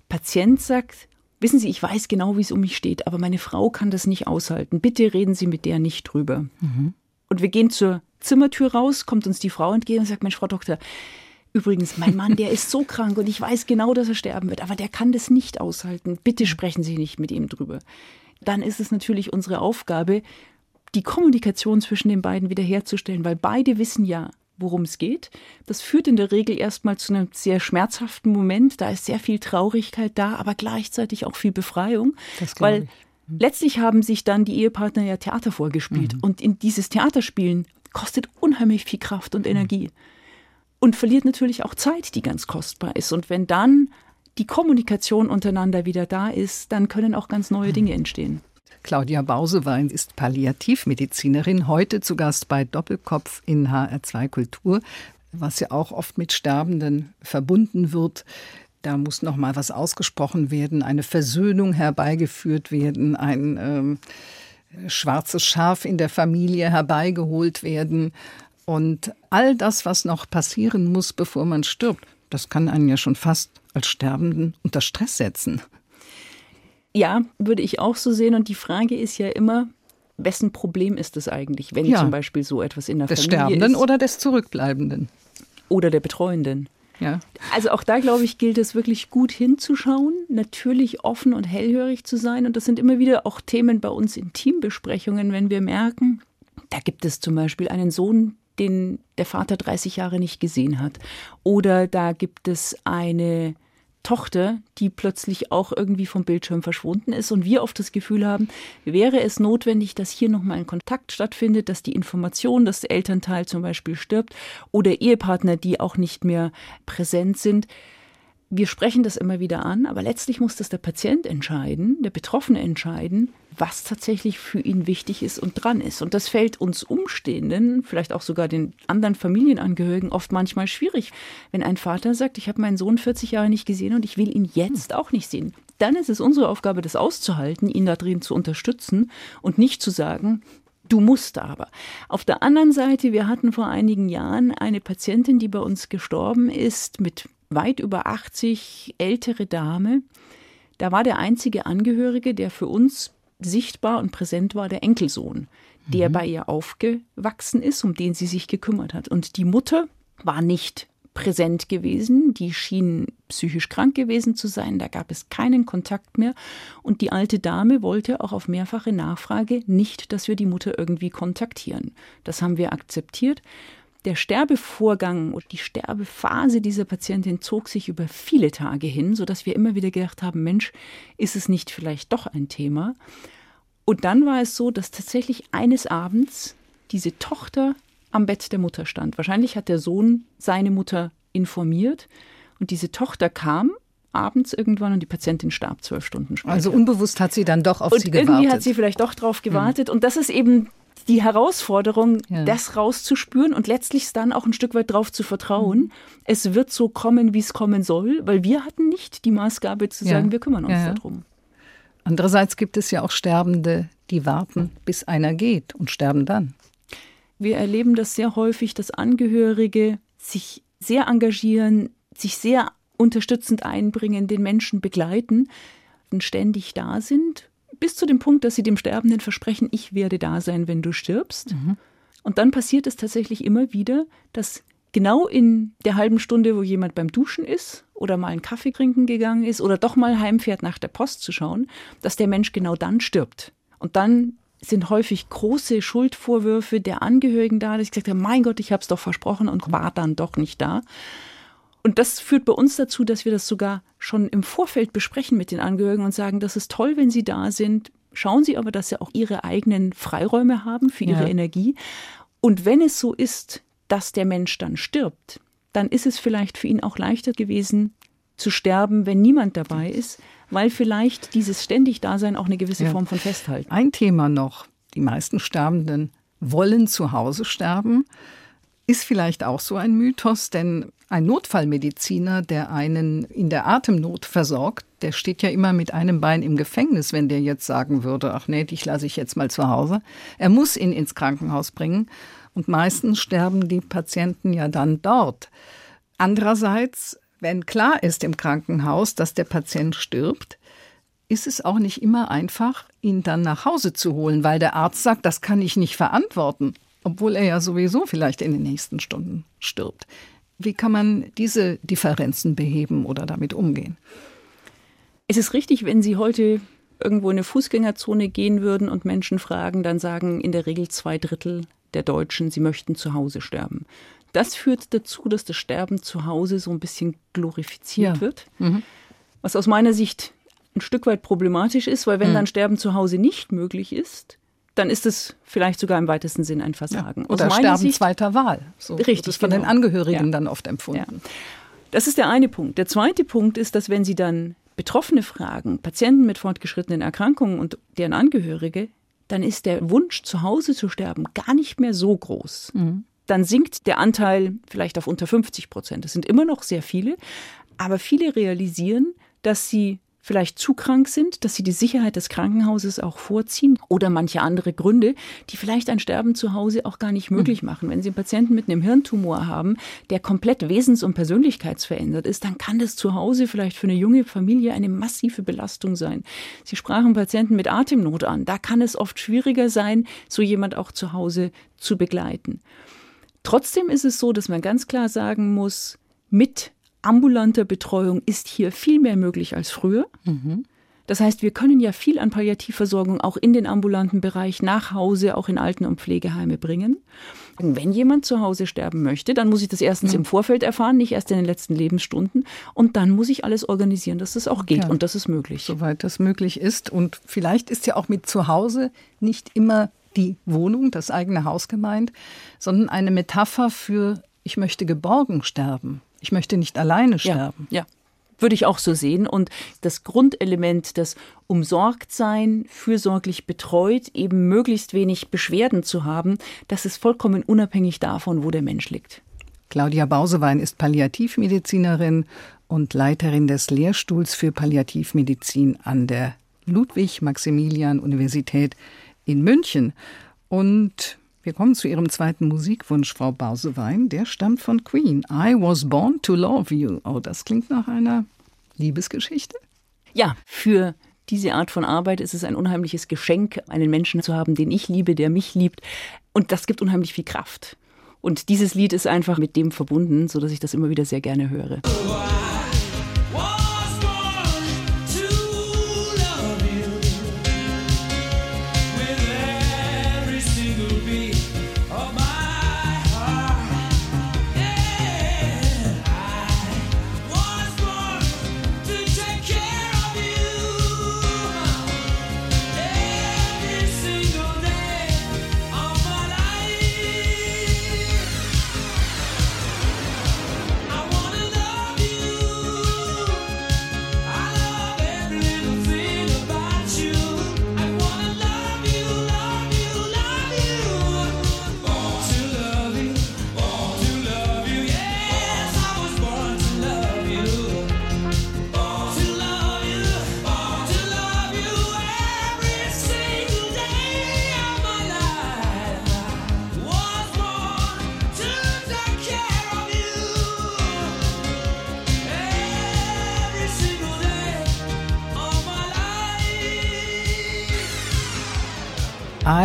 Patient sagt, Wissen Sie, ich weiß genau, wie es um mich steht, aber meine Frau kann das nicht aushalten. Bitte reden Sie mit der nicht drüber. Mhm. Und wir gehen zur Zimmertür raus, kommt uns die Frau entgegen und sagt, Mensch, Frau Doktor, übrigens, mein Mann, der ist so krank und ich weiß genau, dass er sterben wird, aber der kann das nicht aushalten. Bitte sprechen Sie nicht mit ihm drüber. Dann ist es natürlich unsere Aufgabe, die Kommunikation zwischen den beiden wiederherzustellen, weil beide wissen ja, worum es geht. Das führt in der Regel erstmal zu einem sehr schmerzhaften Moment. Da ist sehr viel Traurigkeit da, aber gleichzeitig auch viel Befreiung. weil ich. Mhm. letztlich haben sich dann die Ehepartner ja Theater vorgespielt. Mhm. Und in dieses Theaterspielen kostet unheimlich viel Kraft und Energie. Mhm. Und verliert natürlich auch Zeit, die ganz kostbar ist. Und wenn dann die Kommunikation untereinander wieder da ist, dann können auch ganz neue Dinge entstehen. Claudia Bausewein ist Palliativmedizinerin, heute zu Gast bei Doppelkopf in HR2 Kultur, was ja auch oft mit Sterbenden verbunden wird. Da muss noch mal was ausgesprochen werden, eine Versöhnung herbeigeführt werden, ein ähm, schwarzes Schaf in der Familie herbeigeholt werden. Und all das, was noch passieren muss, bevor man stirbt, das kann einen ja schon fast als Sterbenden unter Stress setzen. Ja, würde ich auch so sehen. Und die Frage ist ja immer, wessen Problem ist es eigentlich, wenn ja. zum Beispiel so etwas in der des Familie Sterbenden ist? oder des Zurückbleibenden? Oder der Betreuenden. Ja. Also auch da, glaube ich, gilt es wirklich gut hinzuschauen, natürlich offen und hellhörig zu sein. Und das sind immer wieder auch Themen bei uns in Teambesprechungen, wenn wir merken, da gibt es zum Beispiel einen Sohn, den der Vater 30 Jahre nicht gesehen hat. Oder da gibt es eine Tochter, die plötzlich auch irgendwie vom Bildschirm verschwunden ist und wir oft das Gefühl haben, wäre es notwendig, dass hier nochmal ein Kontakt stattfindet, dass die Information, dass der Elternteil zum Beispiel stirbt oder Ehepartner, die auch nicht mehr präsent sind, wir sprechen das immer wieder an, aber letztlich muss das der Patient entscheiden, der Betroffene entscheiden, was tatsächlich für ihn wichtig ist und dran ist. Und das fällt uns Umstehenden, vielleicht auch sogar den anderen Familienangehörigen, oft manchmal schwierig. Wenn ein Vater sagt, ich habe meinen Sohn 40 Jahre nicht gesehen und ich will ihn jetzt auch nicht sehen, dann ist es unsere Aufgabe, das auszuhalten, ihn da drin zu unterstützen und nicht zu sagen, Du musst aber. Auf der anderen Seite, wir hatten vor einigen Jahren eine Patientin, die bei uns gestorben ist mit weit über 80 ältere Dame. Da war der einzige Angehörige, der für uns sichtbar und präsent war, der Enkelsohn, der mhm. bei ihr aufgewachsen ist, um den sie sich gekümmert hat. Und die Mutter war nicht präsent gewesen. Die schien psychisch krank gewesen zu sein. Da gab es keinen Kontakt mehr. Und die alte Dame wollte auch auf mehrfache Nachfrage nicht, dass wir die Mutter irgendwie kontaktieren. Das haben wir akzeptiert. Der Sterbevorgang und die Sterbephase dieser Patientin zog sich über viele Tage hin, sodass wir immer wieder gedacht haben, Mensch, ist es nicht vielleicht doch ein Thema? Und dann war es so, dass tatsächlich eines Abends diese Tochter am Bett der Mutter stand. Wahrscheinlich hat der Sohn seine Mutter informiert und diese Tochter kam abends irgendwann und die Patientin starb zwölf Stunden später. Also unbewusst hat sie dann doch auf und sie gewartet. Irgendwie hat sie vielleicht doch drauf gewartet. Mhm. Und das ist eben die Herausforderung, ja. das rauszuspüren und letztlich dann auch ein Stück weit darauf zu vertrauen, mhm. es wird so kommen, wie es kommen soll, weil wir hatten nicht die Maßgabe zu sagen, ja. wir kümmern uns ja, darum. Andererseits gibt es ja auch Sterbende, die warten, bis einer geht und sterben dann. Wir erleben das sehr häufig, dass Angehörige sich sehr engagieren, sich sehr unterstützend einbringen, den Menschen begleiten und ständig da sind bis zu dem Punkt, dass sie dem Sterbenden versprechen, ich werde da sein, wenn du stirbst. Mhm. Und dann passiert es tatsächlich immer wieder, dass genau in der halben Stunde, wo jemand beim Duschen ist oder mal einen Kaffee trinken gegangen ist oder doch mal heimfährt, nach der Post zu schauen, dass der Mensch genau dann stirbt. Und dann sind häufig große Schuldvorwürfe der Angehörigen da, dass ich gesagt habe, mein Gott, ich habe es doch versprochen und war dann doch nicht da. Und das führt bei uns dazu, dass wir das sogar schon im Vorfeld besprechen mit den Angehörigen und sagen, das ist toll, wenn Sie da sind. Schauen Sie aber, dass Sie auch Ihre eigenen Freiräume haben für Ihre ja. Energie. Und wenn es so ist, dass der Mensch dann stirbt, dann ist es vielleicht für ihn auch leichter gewesen zu sterben, wenn niemand dabei ist, weil vielleicht dieses ständig Dasein auch eine gewisse ja. Form von Festhalten. Ein Thema noch. Die meisten Sterbenden wollen zu Hause sterben. Ist vielleicht auch so ein Mythos, denn ein Notfallmediziner, der einen in der Atemnot versorgt, der steht ja immer mit einem Bein im Gefängnis, wenn der jetzt sagen würde, ach nee, dich lasse ich jetzt mal zu Hause. Er muss ihn ins Krankenhaus bringen und meistens sterben die Patienten ja dann dort. Andererseits, wenn klar ist im Krankenhaus, dass der Patient stirbt, ist es auch nicht immer einfach, ihn dann nach Hause zu holen, weil der Arzt sagt, das kann ich nicht verantworten obwohl er ja sowieso vielleicht in den nächsten Stunden stirbt. Wie kann man diese Differenzen beheben oder damit umgehen? Es ist richtig, wenn Sie heute irgendwo in eine Fußgängerzone gehen würden und Menschen fragen, dann sagen in der Regel zwei Drittel der Deutschen, sie möchten zu Hause sterben. Das führt dazu, dass das Sterben zu Hause so ein bisschen glorifiziert ja. wird. Mhm. Was aus meiner Sicht ein Stück weit problematisch ist, weil wenn mhm. dann Sterben zu Hause nicht möglich ist, dann ist es vielleicht sogar im weitesten Sinn ein Versagen. Ja, oder Sterben Sicht, zweiter Wahl. So richtig. Das ist von genau. den Angehörigen ja. dann oft empfunden. Ja. Das ist der eine Punkt. Der zweite Punkt ist, dass wenn Sie dann Betroffene fragen, Patienten mit fortgeschrittenen Erkrankungen und deren Angehörige, dann ist der Wunsch, zu Hause zu sterben, gar nicht mehr so groß. Mhm. Dann sinkt der Anteil vielleicht auf unter 50 Prozent. Das sind immer noch sehr viele, aber viele realisieren, dass sie vielleicht zu krank sind, dass sie die Sicherheit des Krankenhauses auch vorziehen oder manche andere Gründe, die vielleicht ein Sterben zu Hause auch gar nicht möglich mhm. machen. Wenn Sie einen Patienten mit einem Hirntumor haben, der komplett wesens- und persönlichkeitsverändert ist, dann kann das zu Hause vielleicht für eine junge Familie eine massive Belastung sein. Sie sprachen Patienten mit Atemnot an. Da kann es oft schwieriger sein, so jemand auch zu Hause zu begleiten. Trotzdem ist es so, dass man ganz klar sagen muss, mit ambulanter Betreuung ist hier viel mehr möglich als früher. Mhm. Das heißt, wir können ja viel an Palliativversorgung auch in den ambulanten Bereich nach Hause, auch in Alten- und Pflegeheime bringen. Und wenn jemand zu Hause sterben möchte, dann muss ich das erstens mhm. im Vorfeld erfahren, nicht erst in den letzten Lebensstunden. Und dann muss ich alles organisieren, dass das auch geht. Ja, und das ist möglich. Soweit das möglich ist. Und vielleicht ist ja auch mit zu Hause nicht immer die Wohnung, das eigene Haus gemeint, sondern eine Metapher für ich möchte geborgen sterben. Ich möchte nicht alleine sterben. Ja, ja. Würde ich auch so sehen. Und das Grundelement, das Umsorgtsein, fürsorglich betreut, eben möglichst wenig Beschwerden zu haben, das ist vollkommen unabhängig davon, wo der Mensch liegt. Claudia Bausewein ist Palliativmedizinerin und Leiterin des Lehrstuhls für Palliativmedizin an der Ludwig-Maximilian-Universität in München. Und wir kommen zu Ihrem zweiten Musikwunsch, Frau Bausewein. Der stammt von Queen. I was born to love you. Oh, das klingt nach einer Liebesgeschichte. Ja, für diese Art von Arbeit ist es ein unheimliches Geschenk, einen Menschen zu haben, den ich liebe, der mich liebt. Und das gibt unheimlich viel Kraft. Und dieses Lied ist einfach mit dem verbunden, sodass ich das immer wieder sehr gerne höre. was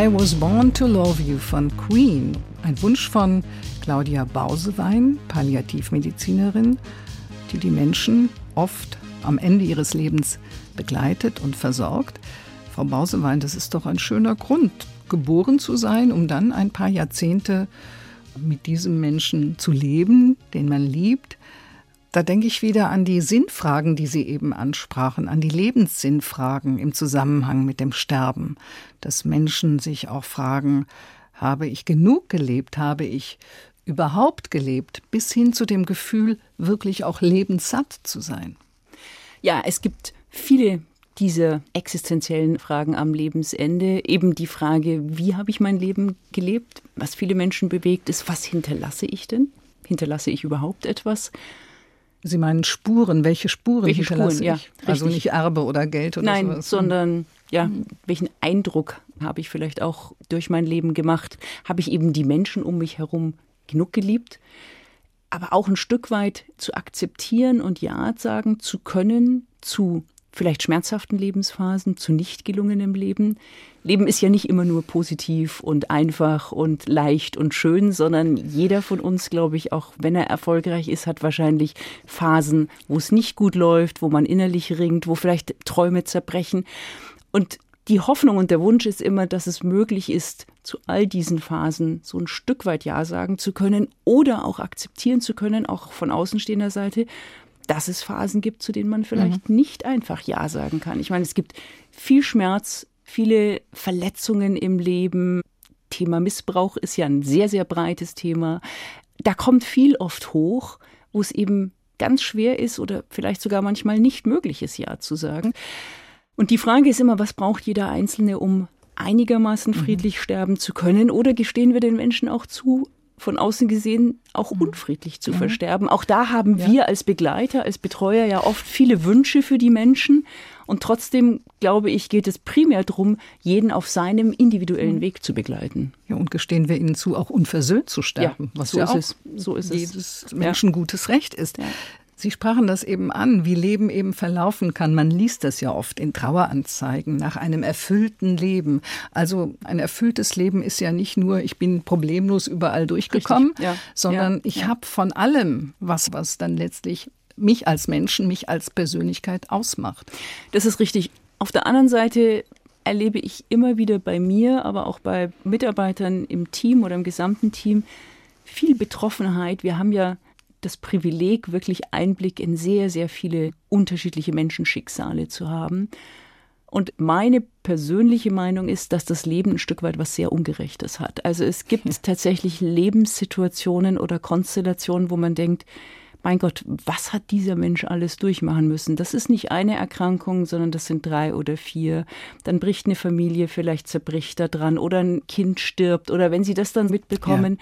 I Was Born to Love You von Queen. Ein Wunsch von Claudia Bausewein, Palliativmedizinerin, die die Menschen oft am Ende ihres Lebens begleitet und versorgt. Frau Bausewein, das ist doch ein schöner Grund, geboren zu sein, um dann ein paar Jahrzehnte mit diesem Menschen zu leben, den man liebt. Da denke ich wieder an die Sinnfragen, die Sie eben ansprachen, an die Lebenssinnfragen im Zusammenhang mit dem Sterben, dass Menschen sich auch fragen, habe ich genug gelebt, habe ich überhaupt gelebt, bis hin zu dem Gefühl, wirklich auch lebenssatt zu sein. Ja, es gibt viele dieser existenziellen Fragen am Lebensende. Eben die Frage, wie habe ich mein Leben gelebt? Was viele Menschen bewegt, ist, was hinterlasse ich denn? Hinterlasse ich überhaupt etwas? Sie meinen Spuren, welche Spuren Welche hinterlasse Spuren, ja, ich? Also richtig. nicht Erbe oder Geld oder Nein, sowas. sondern ja, welchen Eindruck habe ich vielleicht auch durch mein Leben gemacht? Habe ich eben die Menschen um mich herum genug geliebt? Aber auch ein Stück weit zu akzeptieren und Ja sagen zu können zu vielleicht schmerzhaften Lebensphasen, zu nicht gelungenem Leben. Leben ist ja nicht immer nur positiv und einfach und leicht und schön, sondern jeder von uns, glaube ich, auch wenn er erfolgreich ist, hat wahrscheinlich Phasen, wo es nicht gut läuft, wo man innerlich ringt, wo vielleicht Träume zerbrechen. Und die Hoffnung und der Wunsch ist immer, dass es möglich ist, zu all diesen Phasen so ein Stück weit Ja sagen zu können oder auch akzeptieren zu können, auch von außenstehender Seite, dass es Phasen gibt, zu denen man vielleicht nicht einfach Ja sagen kann. Ich meine, es gibt viel Schmerz, viele Verletzungen im Leben. Thema Missbrauch ist ja ein sehr, sehr breites Thema. Da kommt viel oft hoch, wo es eben ganz schwer ist oder vielleicht sogar manchmal nicht möglich ist, Ja zu sagen. Und die Frage ist immer, was braucht jeder Einzelne, um einigermaßen friedlich sterben zu können? Oder gestehen wir den Menschen auch zu, von außen gesehen auch unfriedlich zu versterben? Auch da haben wir als Begleiter, als Betreuer ja oft viele Wünsche für die Menschen. Und trotzdem, glaube ich, geht es primär darum, jeden auf seinem individuellen Weg zu begleiten. Ja, und gestehen wir ihnen zu, auch unversöhnt zu sterben, Ja, was so ja ist auch es. So ist es. jedes Menschen gutes Recht ist. Sie sprachen das eben an, wie Leben eben verlaufen kann. Man liest das ja oft in Traueranzeigen nach einem erfüllten Leben. Also ein erfülltes Leben ist ja nicht nur, ich bin problemlos überall durchgekommen, Richtig, ja. sondern Ja, ich ja. habe von allem was, was dann letztlich mich als Menschen, mich als Persönlichkeit ausmacht. Das ist richtig. Auf der anderen Seite erlebe ich immer wieder bei mir, aber auch bei Mitarbeitern im Team oder im gesamten Team viel Betroffenheit. Wir haben ja das Privileg, wirklich Einblick in sehr, sehr viele unterschiedliche Menschenschicksale zu haben. Und meine persönliche Meinung ist, dass das Leben ein Stück weit was sehr Ungerechtes hat. Also es gibt tatsächlich Lebenssituationen oder Konstellationen, wo man denkt, mein Gott, was hat dieser Mensch alles durchmachen müssen? Das ist nicht eine Erkrankung, sondern das sind drei oder vier. Dann bricht eine Familie, vielleicht zerbricht da dran oder ein Kind stirbt oder wenn sie das dann mitbekommen.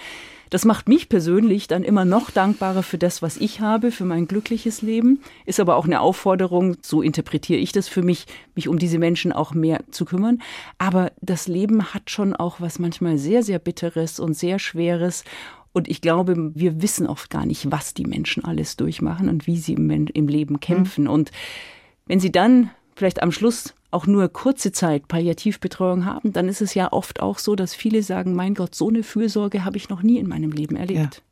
Das macht mich persönlich dann immer noch dankbarer für das, was ich habe, für mein glückliches Leben. Ist aber auch eine Aufforderung, so interpretiere ich das für mich, mich um diese Menschen auch mehr zu kümmern. Aber das Leben hat schon auch was manchmal sehr, sehr Bitteres und sehr Schweres. Und ich glaube, wir wissen oft gar nicht, was die Menschen alles durchmachen und wie sie im, im Leben kämpfen. Und wenn sie dann vielleicht am Schluss auch nur kurze Zeit Palliativbetreuung haben, dann ist es ja oft auch so, dass viele sagen, mein Gott, so eine Fürsorge habe ich noch nie in meinem Leben erlebt.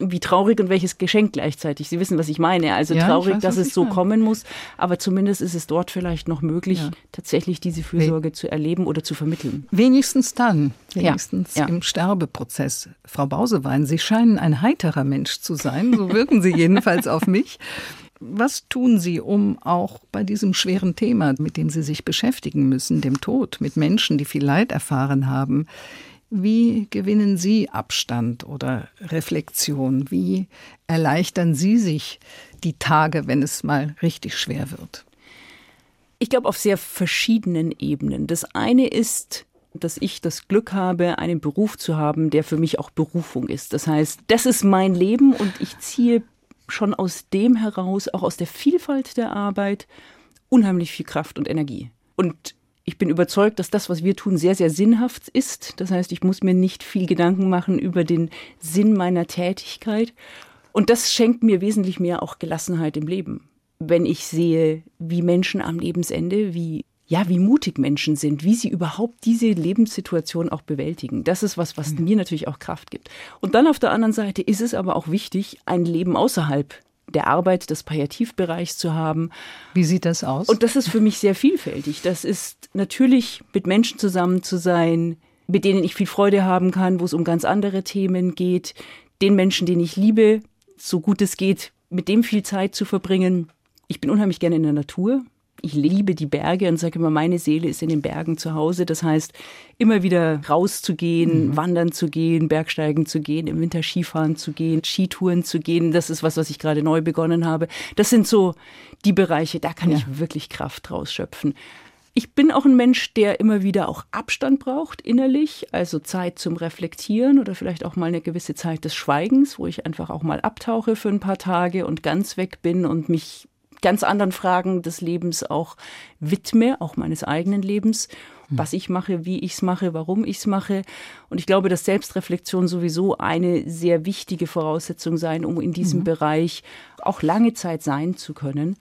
Wie traurig und welches Geschenk gleichzeitig. Sie wissen, was ich meine. Also Ja, traurig, weiß, dass es so meinen. kommen muss, aber zumindest ist es dort vielleicht noch möglich, Ja. tatsächlich diese Fürsorge zu erleben oder zu vermitteln. Wenigstens dann, wenigstens ja. im Sterbeprozess. Frau Bausewein, Sie scheinen ein heiterer Mensch zu sein, so wirken Sie jedenfalls auf mich. Was tun Sie, um auch bei diesem schweren Thema, mit dem Sie sich beschäftigen müssen, dem Tod, mit Menschen, die viel Leid erfahren haben, wie gewinnen Sie Abstand oder Reflexion? Wie erleichtern Sie sich die Tage, wenn es mal richtig schwer wird? Ich glaube auf sehr verschiedenen Ebenen. Das eine ist, dass ich das Glück habe, einen Beruf zu haben, der für mich auch Berufung ist. Das heißt, das ist mein Leben und ich ziehe schon aus dem heraus, auch aus der Vielfalt der Arbeit, unheimlich viel Kraft und Energie. Und ich bin überzeugt, dass das, was wir tun, sehr, sehr sinnhaft ist. Das heißt, ich muss mir nicht viel Gedanken machen über den Sinn meiner Tätigkeit. Und das schenkt mir wesentlich mehr auch Gelassenheit im Leben. Wenn ich sehe, wie Menschen am Lebensende, wie ja, wie mutig Menschen sind, wie sie überhaupt diese Lebenssituation auch bewältigen. Das ist was, was mir natürlich auch Kraft gibt. Und dann auf der anderen Seite ist es aber auch wichtig, ein Leben außerhalb der Arbeit des Palliativbereichs zu haben, Wie sieht das aus? und das ist für mich sehr vielfältig. Das ist natürlich mit Menschen zusammen zu sein, mit denen ich viel Freude haben kann, wo es um ganz andere Themen geht, den Menschen, den ich liebe, so gut es geht, mit dem viel Zeit zu verbringen. Ich bin unheimlich gerne in der Natur. Ich liebe die Berge und sage immer, meine Seele ist in den Bergen zu Hause. Das heißt, immer wieder rauszugehen, wandern zu gehen, Bergsteigen zu gehen, im Winter Skifahren zu gehen, Skitouren zu gehen. Das ist was, was ich gerade neu begonnen habe. Das sind so die Bereiche, da kann ich wirklich Kraft draus schöpfen. Ich bin auch ein Mensch, der immer wieder auch Abstand braucht innerlich, also Zeit zum Reflektieren oder vielleicht auch mal eine gewisse Zeit des Schweigens, wo ich einfach auch mal abtauche für ein paar Tage und ganz weg bin und mich ganz anderen Fragen des Lebens auch widme, auch meines eigenen Lebens, was ich mache, wie ich es mache, warum ich es mache. Und ich glaube, dass Selbstreflexion sowieso eine sehr wichtige Voraussetzung sein, um in diesem Bereich auch lange Zeit sein zu können.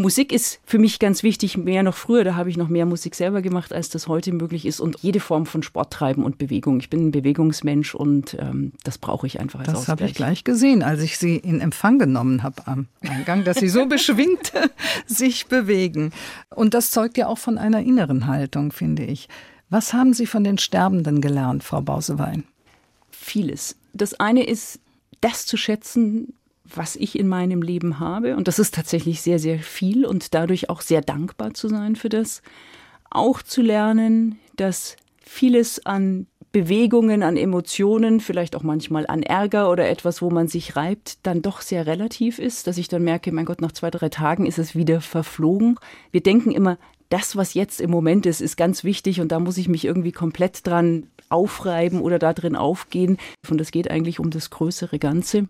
Musik ist für mich ganz wichtig, mehr noch früher, da habe ich noch mehr Musik selber gemacht, als das heute möglich ist und jede Form von Sport treiben und Bewegung. Ich bin ein Bewegungsmensch und ähm, das brauche ich einfach als Das habe ich gleich gesehen, als ich Sie in Empfang genommen habe am Eingang, dass Sie so beschwingt sich bewegen. Und das zeugt ja auch von einer inneren Haltung, finde ich. Was haben Sie von den Sterbenden gelernt, Frau Bausewein? Vieles. Das eine ist, das zu schätzen, was ich in meinem Leben habe. Und das ist tatsächlich sehr, sehr viel und dadurch auch sehr dankbar zu sein für das. Auch zu lernen, dass vieles an Bewegungen, an Emotionen, vielleicht auch manchmal an Ärger oder etwas, wo man sich reibt, dann doch sehr relativ ist, dass ich dann merke, mein Gott, nach zwei, drei Tagen ist es wieder verflogen. Wir denken immer, das, was jetzt im Moment ist, ist ganz wichtig und da muss ich mich irgendwie komplett dran aufreiben oder da drin aufgehen. Und es geht eigentlich um das größere Ganze.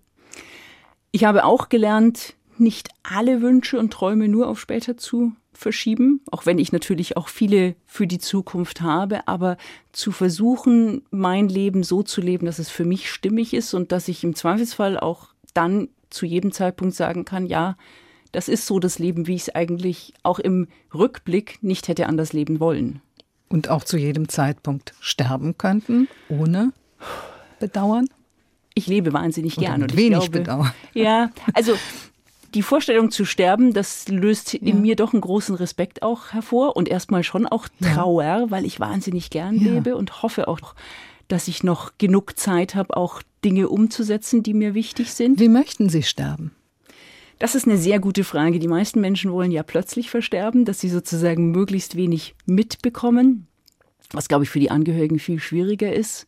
Ich habe auch gelernt, nicht alle Wünsche und Träume nur auf später zu verschieben, auch wenn ich natürlich auch viele für die Zukunft habe, aber zu versuchen, mein Leben so zu leben, dass es für mich stimmig ist und dass ich im Zweifelsfall auch dann zu jedem Zeitpunkt sagen kann, ja, das ist so das Leben, wie ich es eigentlich auch im Rückblick nicht hätte anders leben wollen. Und auch zu jedem Zeitpunkt sterben könnten, ohne Bedauern? Ich lebe wahnsinnig gern. und ich wenig glaube, Bedauern. Ja, also die Vorstellung zu sterben, das löst in Ja. mir doch einen großen Respekt auch hervor und erstmal schon auch Trauer, weil ich wahnsinnig gern Ja. lebe und hoffe auch, dass ich noch genug Zeit habe, auch Dinge umzusetzen, die mir wichtig sind. Wie möchten Sie sterben? Das ist eine sehr gute Frage. Die meisten Menschen wollen ja plötzlich versterben, dass sie sozusagen möglichst wenig mitbekommen, was, glaube ich, für die Angehörigen viel schwieriger ist.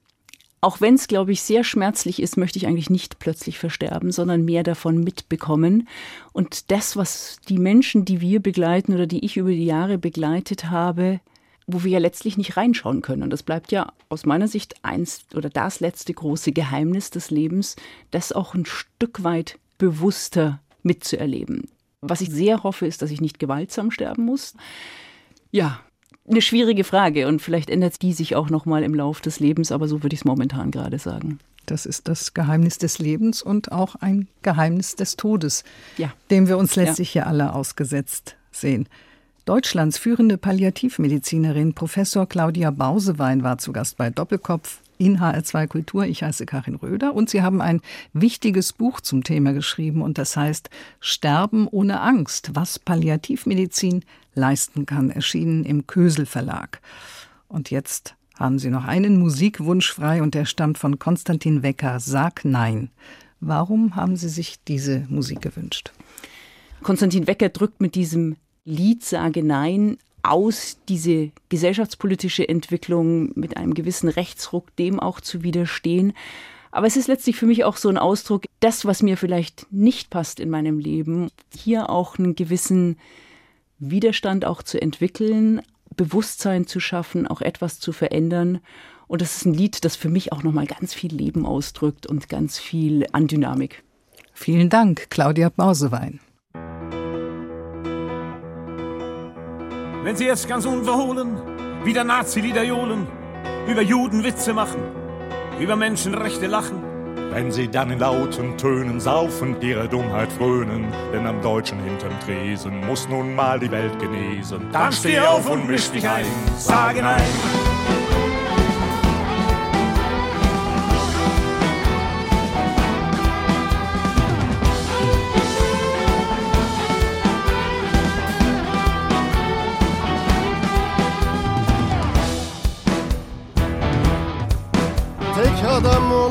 Auch wenn es, glaube ich, sehr schmerzlich ist, möchte ich eigentlich nicht plötzlich versterben, sondern mehr davon mitbekommen. Und das, was die Menschen, die wir begleiten oder die ich über die Jahre begleitet habe, wo wir ja letztlich nicht reinschauen können. Und das bleibt ja aus meiner Sicht eins oder das letzte große Geheimnis des Lebens, das auch ein Stück weit bewusster mitzuerleben. Was ich sehr hoffe, ist, dass ich nicht gewaltsam sterben muss. Ja, eine schwierige Frage und vielleicht ändert die sich auch noch mal im Lauf des Lebens, aber so würde ich es momentan gerade sagen. Das ist das Geheimnis des Lebens und auch ein Geheimnis des Todes, Ja. dem wir uns letztlich ja alle ausgesetzt sehen. Deutschlands führende Palliativmedizinerin Professor Claudia Bausewein war zu Gast bei Doppelkopf in HR2 Kultur. Ich heiße Karin Röder und Sie haben ein wichtiges Buch zum Thema geschrieben und das heißt Sterben ohne Angst, was Palliativmedizin leisten kann, erschienen im Kösel Verlag. Und jetzt haben Sie noch einen Musikwunsch frei und der stammt von Konstantin Wecker. Sag Nein. Warum haben Sie sich diese Musik gewünscht? Konstantin Wecker drückt mit diesem Lied Sage Nein aus, diese gesellschaftspolitische Entwicklung mit einem gewissen Rechtsruck dem auch zu widerstehen. Aber es ist letztlich für mich auch so ein Ausdruck, das, was mir vielleicht nicht passt in meinem Leben, hier auch einen gewissen Widerstand auch zu entwickeln, Bewusstsein zu schaffen, auch etwas zu verändern. Und das ist ein Lied, das für mich auch nochmal ganz viel Leben ausdrückt und ganz viel an Dynamik. Vielen Dank, Claudia Bausewein. Wenn sie jetzt ganz unverhohlen wieder Nazi-Lieder johlen, über Juden Witze machen, über Menschenrechte lachen. Wenn sie dann in lauten Tönen saufend ihre Dummheit frönen, denn am Deutschen hinterm Tresen muss nun mal die Welt genesen. Dann steh auf und misch dich ein, sage nein.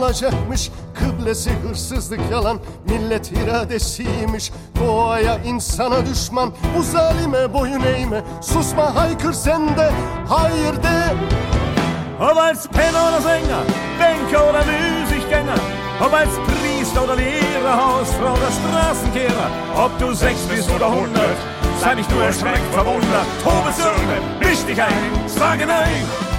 Olacakmış Kıblesi hırsızlık yalan Millet iradesiymiş. Doğaya insana düşman Bu zalime boyun eğme. Susma haykır sen de Hayır de. Ob als Penner oder Sänger, Banker oder Müßiggänger, ob als Priester oder Lehrer, Hausfrau oder Straßenkehrer, ob du sechs bist oder hundert, sei nicht nur erschreckt, verwundert, tobe Söhne, misch dich ein, sage nein.